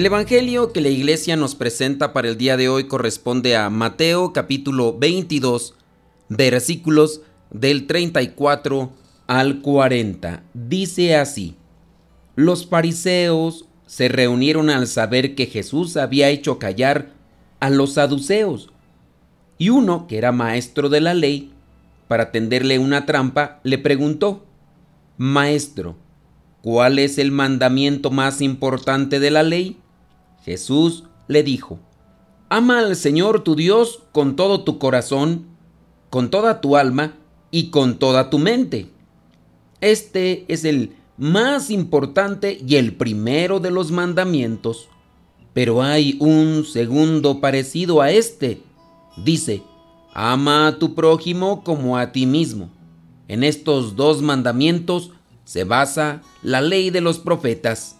El Evangelio que la iglesia nos presenta para el día de hoy corresponde a Mateo capítulo 22, versículos del 34 al 40. Dice así, los fariseos se reunieron al saber que Jesús había hecho callar a los saduceos, y uno, que era maestro de la ley, para tenderle una trampa, le preguntó, Maestro, ¿cuál es el mandamiento más importante de la ley? Jesús le dijo, Ama al Señor tu Dios con todo tu corazón, con toda tu alma y con toda tu mente. Este es el más importante y el primero de los mandamientos. Pero hay un segundo parecido a este. Dice, ama a tu prójimo como a ti mismo. En estos dos mandamientos se basa la ley de los profetas.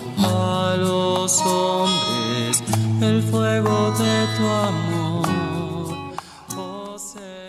el fuego de tu amor.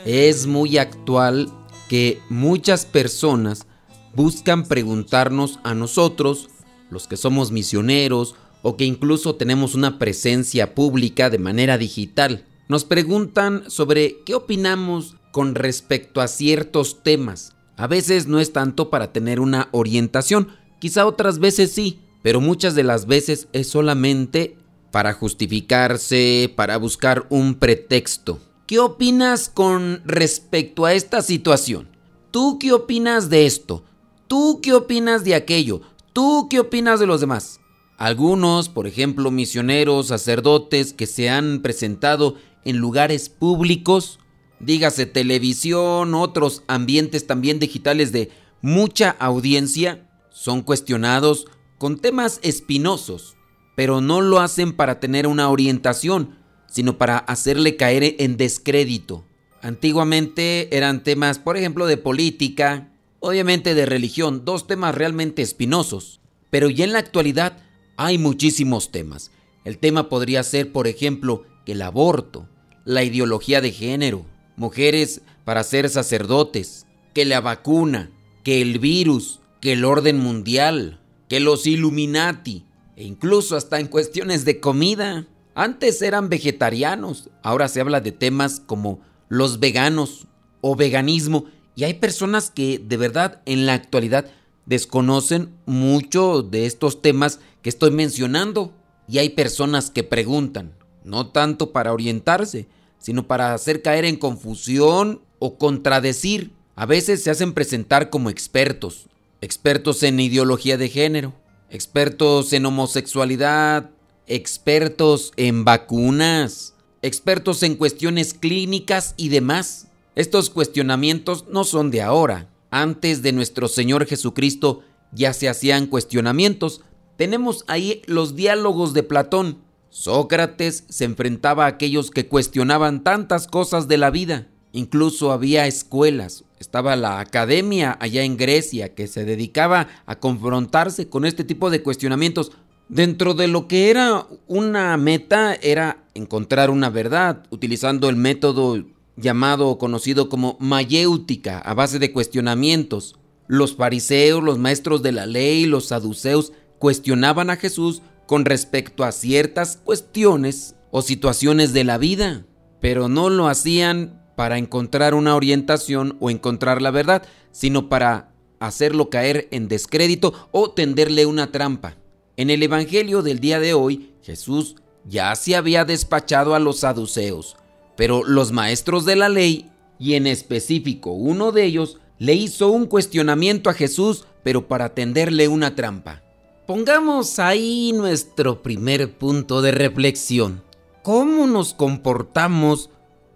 Es muy actual que muchas personas buscan preguntarnos a nosotros, los que somos misioneros o que incluso tenemos una presencia pública de manera digital. Nos preguntan sobre qué opinamos con respecto a ciertos temas. A veces no es tanto para tener una orientación, quizá otras veces sí, pero muchas de las veces es solamente para justificarse, para buscar un pretexto. ¿Qué opinas con respecto a esta situación? ¿Tú qué opinas de esto? ¿Tú qué opinas de aquello? ¿Tú qué opinas de los demás? Algunos, por ejemplo, misioneros, sacerdotes que se han presentado en lugares públicos, dígase televisión, otros ambientes también digitales de mucha audiencia, son cuestionados con temas espinosos, pero no lo hacen para tener una orientación, sino para hacerle caer en descrédito. Antiguamente eran temas, por ejemplo, de política, obviamente de religión, dos temas realmente espinosos, pero ya en la actualidad hay muchísimos temas. El tema podría ser, por ejemplo, que el aborto, la ideología de género, mujeres para ser sacerdotes, que la vacuna, que el virus, que el orden mundial, que los Illuminati, e incluso hasta en cuestiones de comida. Antes eran vegetarianos, ahora se habla de temas como los veganos o veganismo, y hay personas que de verdad en la actualidad desconocen mucho de estos temas que estoy mencionando, y hay personas que preguntan, no tanto para orientarse, sino para hacer caer en confusión o contradecir. A veces se hacen presentar como expertos, expertos en ideología de género, expertos en homosexualidad, expertos en vacunas, expertos en cuestiones clínicas y demás. Estos cuestionamientos no son de ahora. Antes de nuestro Señor Jesucristo ya se hacían cuestionamientos. Tenemos ahí los diálogos de Platón. Sócrates se enfrentaba a aquellos que cuestionaban tantas cosas de la vida. Incluso había escuelas, estaba la academia allá en Grecia que se dedicaba a confrontarse con este tipo de cuestionamientos. Dentro de lo que era una meta era encontrar una verdad, utilizando el método llamado o conocido como mayéutica, a base de cuestionamientos. Los fariseos, los maestros de la ley, los saduceos cuestionaban a Jesús con respecto a ciertas cuestiones o situaciones de la vida, pero no lo hacían para encontrar una orientación o encontrar la verdad, sino para hacerlo caer en descrédito o tenderle una trampa. En el Evangelio del día de hoy, Jesús ya se había despachado a los saduceos, pero los maestros de la ley, y en específico uno de ellos, le hizo un cuestionamiento a Jesús, pero para tenderle una trampa. Pongamos ahí nuestro primer punto de reflexión. ¿Cómo nos comportamos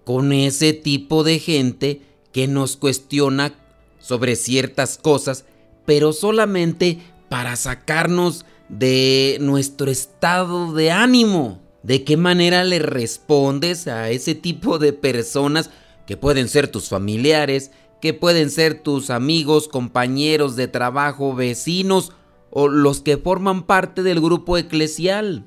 con ese tipo de gente que nos cuestiona sobre ciertas cosas, pero solamente para sacarnos de nuestro estado de ánimo. ¿De qué manera le respondes a ese tipo de personas que pueden ser tus familiares, que pueden ser tus amigos, compañeros de trabajo, vecinos o los que forman parte del grupo eclesial?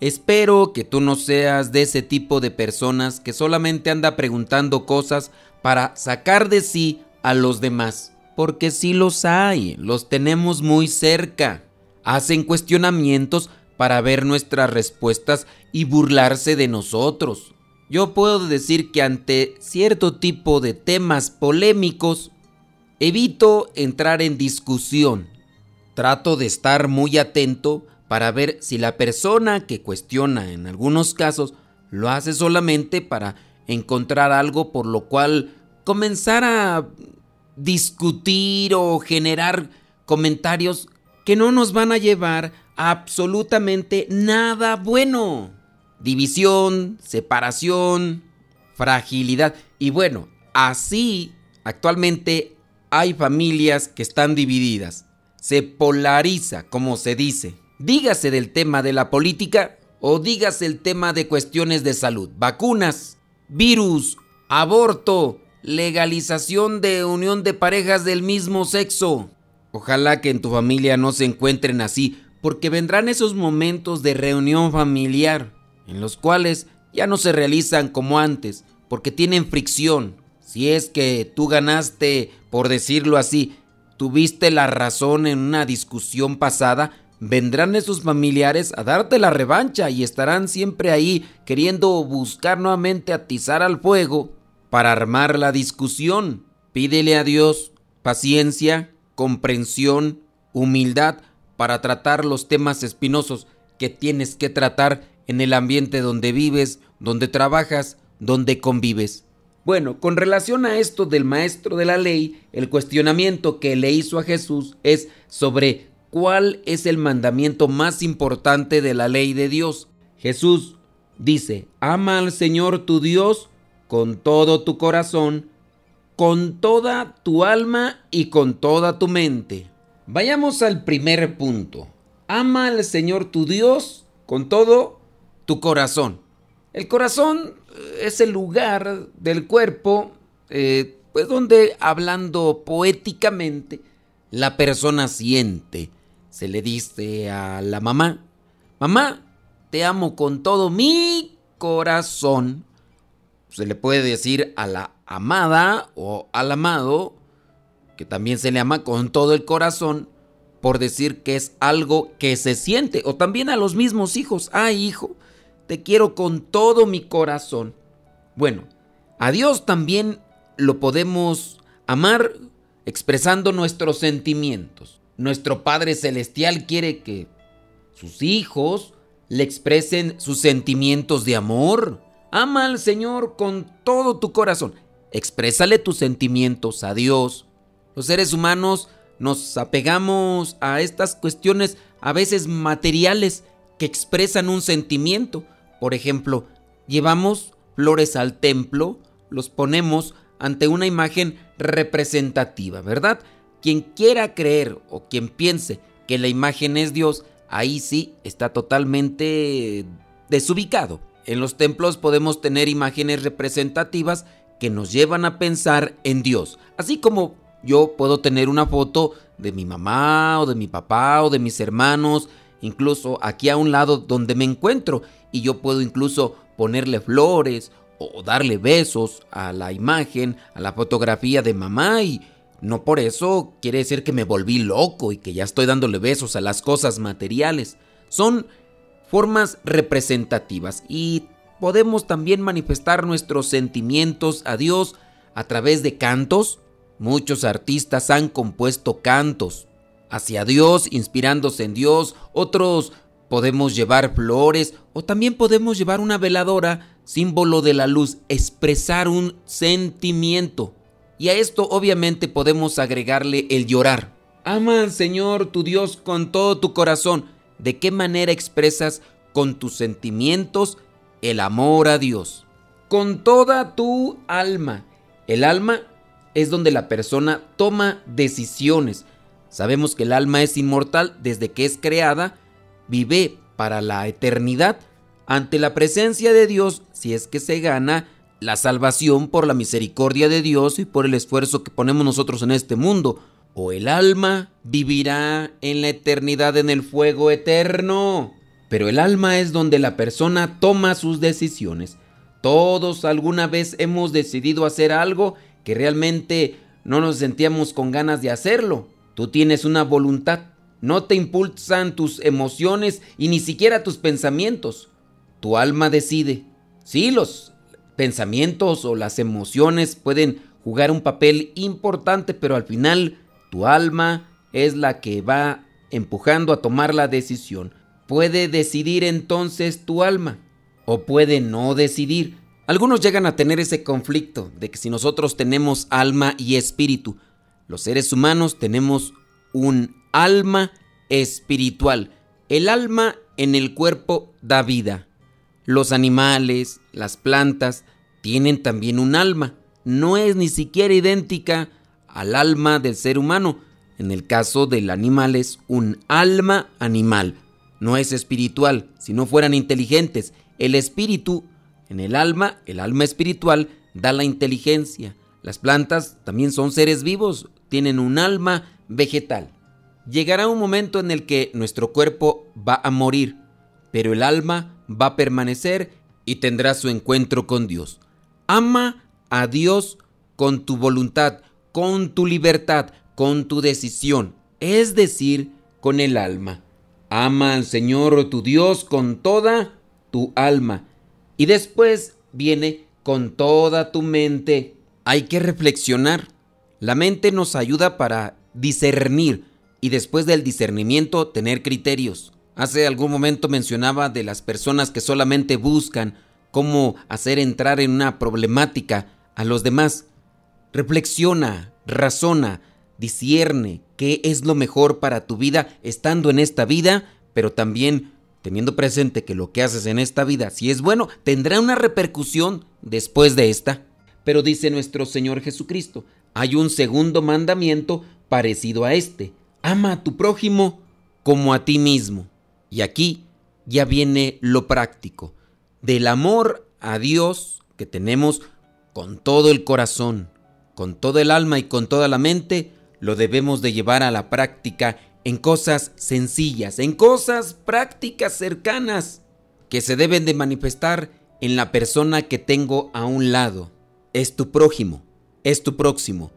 Espero que tú no seas de ese tipo de personas que solamente anda preguntando cosas para sacar de sí a los demás, porque sí los hay, los tenemos muy cerca. Hacen cuestionamientos para ver nuestras respuestas y burlarse de nosotros. Yo puedo decir que ante cierto tipo de temas polémicos, evito entrar en discusión. Trato de estar muy atento para ver si la persona que cuestiona en algunos casos lo hace solamente para encontrar algo por lo cual comenzar a discutir o generar comentarios que no nos van a llevar a absolutamente nada bueno. División, separación, fragilidad. Y bueno, así actualmente hay familias que están divididas. Se polariza, como se dice. Dígase del tema de la política o dígase el tema de cuestiones de salud, vacunas, virus, aborto, legalización de unión de parejas del mismo sexo. Ojalá que en tu familia no se encuentren así, porque vendrán esos momentos de reunión familiar, en los cuales ya no se realizan como antes, porque tienen fricción. Si es que tú ganaste, por decirlo así, tuviste la razón en una discusión pasada, vendrán esos familiares a darte la revancha y estarán siempre ahí queriendo buscar nuevamente atizar al fuego para armar la discusión. Pídele a Dios paciencia, comprensión, humildad para tratar los temas espinosos que tienes que tratar en el ambiente donde vives, donde trabajas, donde convives. Bueno, con relación a esto del maestro de la ley, el cuestionamiento que le hizo a Jesús es sobre cuál es el mandamiento más importante de la ley de Dios. Jesús dice, ama al Señor tu Dios con todo tu corazón, con toda tu alma y con toda tu mente. Vayamos al primer punto. Ama al Señor tu Dios con todo tu corazón. El corazón eh, es el lugar del cuerpo, eh, pues donde hablando poéticamente, la persona siente. Se le dice a la mamá, mamá, te amo con todo mi corazón se le puede decir a la amada o al amado, que también se le ama con todo el corazón, por decir que es algo que se siente, o también a los mismos hijos, ay hijo, te quiero con todo mi corazón. Bueno, a Dios también lo podemos amar expresando nuestros sentimientos. Nuestro Padre Celestial quiere que sus hijos le expresen sus sentimientos de amor, Ama al Señor con todo tu corazón. Exprésale tus sentimientos a Dios. Los seres humanos nos apegamos a estas cuestiones a veces materiales que expresan un sentimiento. Por ejemplo, llevamos flores al templo, los ponemos ante una imagen representativa, ¿verdad? Quien quiera creer o quien piense que la imagen es Dios, ahí sí está totalmente desubicado. En los templos podemos tener imágenes representativas que nos llevan a pensar en Dios. Así como yo puedo tener una foto de mi mamá o de mi papá o de mis hermanos, incluso aquí a un lado donde me encuentro, y yo puedo incluso ponerle flores o darle besos a la imagen, a la fotografía de mamá y no por eso quiere decir que me volví loco y que ya estoy dándole besos a las cosas materiales. Son formas representativas y podemos también manifestar nuestros sentimientos a Dios a través de cantos. Muchos artistas han compuesto cantos hacia Dios, inspirándose en Dios. Otros podemos llevar flores o también podemos llevar una veladora, símbolo de la luz, expresar un sentimiento. Y a esto obviamente podemos agregarle el llorar. Ama al Señor tu Dios con todo tu corazón. ¿De qué manera expresas con tus sentimientos el amor a Dios? Con toda tu alma. El alma es donde la persona toma decisiones. Sabemos que el alma es inmortal desde que es creada, vive para la eternidad ante la presencia de Dios si es que se gana la salvación por la misericordia de Dios y por el esfuerzo que ponemos nosotros en este mundo. O el alma vivirá en la eternidad en el fuego eterno. Pero el alma es donde la persona toma sus decisiones. Todos alguna vez hemos decidido hacer algo que realmente no nos sentíamos con ganas de hacerlo. Tú tienes una voluntad. No te impulsan tus emociones y ni siquiera tus pensamientos. Tu alma decide. Sí, los pensamientos o las emociones pueden jugar un papel importante, pero al final tu alma es la que va empujando a tomar la decisión. Puede decidir entonces tu alma o puede no decidir. Algunos llegan a tener ese conflicto de que si nosotros tenemos alma y espíritu, los seres humanos tenemos un alma espiritual. El alma en el cuerpo da vida. Los animales, las plantas, tienen también un alma. No es ni siquiera idéntica al alma del ser humano. En el caso del animal es un alma animal. No es espiritual. Si no fueran inteligentes, el espíritu en el alma, el alma espiritual, da la inteligencia. Las plantas también son seres vivos, tienen un alma vegetal. Llegará un momento en el que nuestro cuerpo va a morir, pero el alma va a permanecer y tendrá su encuentro con Dios. Ama a Dios con tu voluntad, con tu libertad, con tu decisión, es decir, con el alma. Ama al Señor tu Dios con toda tu alma. Y después viene con toda tu mente. Hay que reflexionar. La mente nos ayuda para discernir y después del discernimiento tener criterios. Hace algún momento mencionaba de las personas que solamente buscan cómo hacer entrar en una problemática a los demás. Reflexiona, razona, discierne qué es lo mejor para tu vida estando en esta vida, pero también teniendo presente que lo que haces en esta vida, si es bueno, tendrá una repercusión después de esta. Pero dice nuestro Señor Jesucristo, hay un segundo mandamiento parecido a este. Ama a tu prójimo como a ti mismo. Y aquí ya viene lo práctico. Del amor a Dios que tenemos con todo el corazón, con todo el alma y con toda la mente, lo debemos de llevar a la práctica en cosas sencillas, en cosas prácticas cercanas que se deben de manifestar en la persona que tengo a un lado. Es tu prójimo, es tu próximo.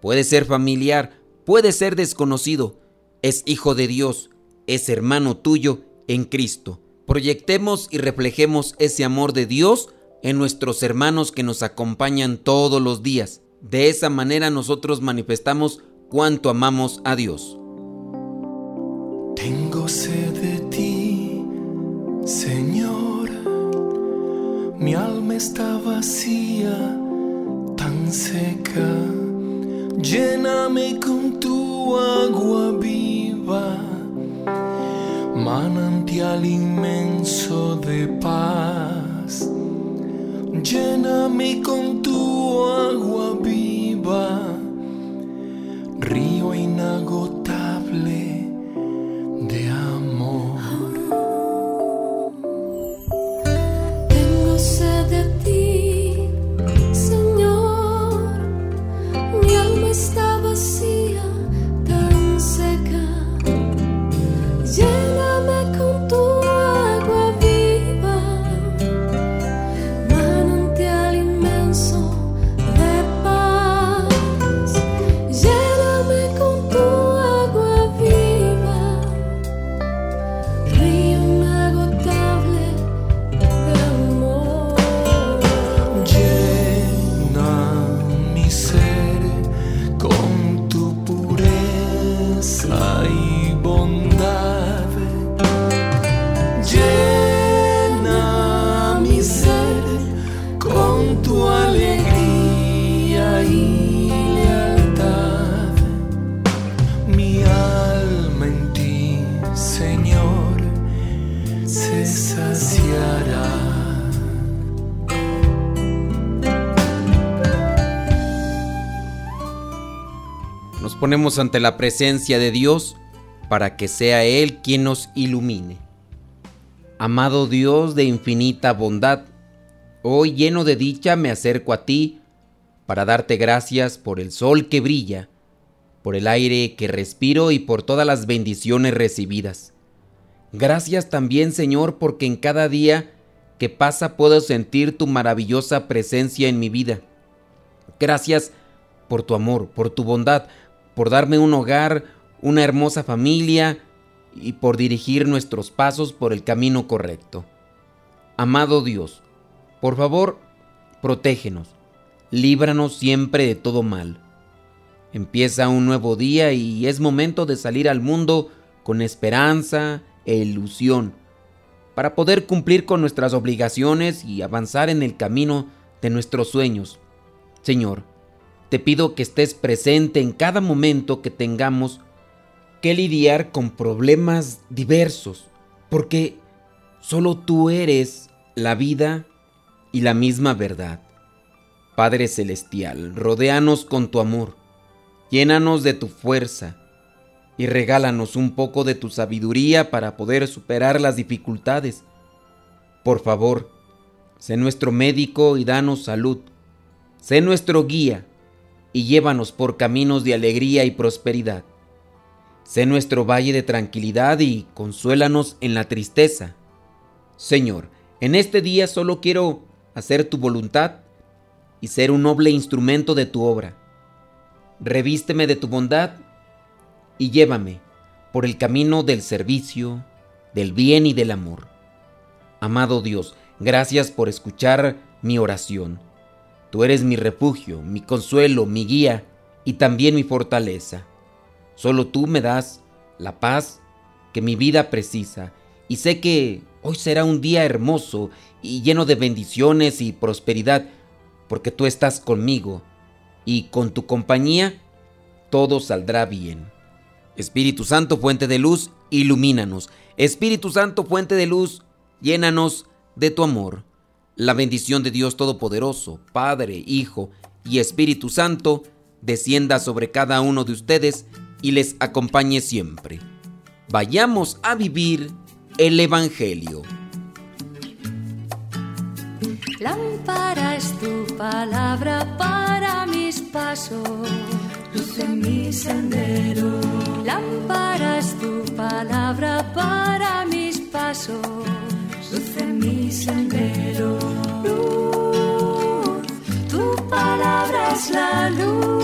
Puede ser familiar, puede ser desconocido, es hijo de Dios, es hermano tuyo en Cristo. Proyectemos y reflejemos ese amor de Dios en nuestros hermanos que nos acompañan todos los días. De esa manera nosotros manifestamos cuánto amamos a Dios. Tengo sed de ti, Señor. Mi alma está vacía, tan seca. Lléname con tu agua viva manantial inmenso de paz. Lléname con tu agua I ponemos ante la presencia de Dios para que sea Él quien nos ilumine. Amado Dios de infinita bondad, hoy lleno de dicha me acerco a ti para darte gracias por el sol que brilla, por el aire que respiro y por todas las bendiciones recibidas. Gracias también Señor porque en cada día que pasa puedo sentir tu maravillosa presencia en mi vida. Gracias por tu amor, por tu bondad, por darme un hogar, una hermosa familia y por dirigir nuestros pasos por el camino correcto. Amado Dios, por favor, protégenos, líbranos siempre de todo mal. Empieza un nuevo día y es momento de salir al mundo con esperanza e ilusión para poder cumplir con nuestras obligaciones y avanzar en el camino de nuestros sueños. Señor, te pido que estés presente en cada momento que tengamos que lidiar con problemas diversos, porque solo tú eres la vida y la misma verdad. Padre Celestial, rodéanos con tu amor, llénanos de tu fuerza, y regálanos un poco de tu sabiduría para poder superar las dificultades. Por favor, sé nuestro médico y danos salud. Sé nuestro guía y llévanos por caminos de alegría y prosperidad. Sé nuestro valle de tranquilidad y consuélanos en la tristeza. Señor, en este día solo quiero hacer tu voluntad y ser un noble instrumento de tu obra. Revísteme de tu bondad y llévame por el camino del servicio, del bien y del amor. Amado Dios, gracias por escuchar mi oración. Tú eres mi refugio, mi consuelo, mi guía y también mi fortaleza. Solo tú me das la paz que mi vida precisa y sé que hoy será un día hermoso y lleno de bendiciones y prosperidad porque tú estás conmigo y con tu compañía todo saldrá bien. Espíritu Santo, fuente de luz, ilumínanos. Espíritu Santo, fuente de luz, llénanos de tu amor. La bendición de Dios Todopoderoso, Padre, Hijo y Espíritu Santo, descienda sobre cada uno de ustedes y les acompañe siempre. Vayamos a vivir el Evangelio. Lámpara es tu palabra para mis pasos, luz en mi sendero. Lámpara es tu palabra para mis pasos, mi sendero. Luz, tu palabra es la luz.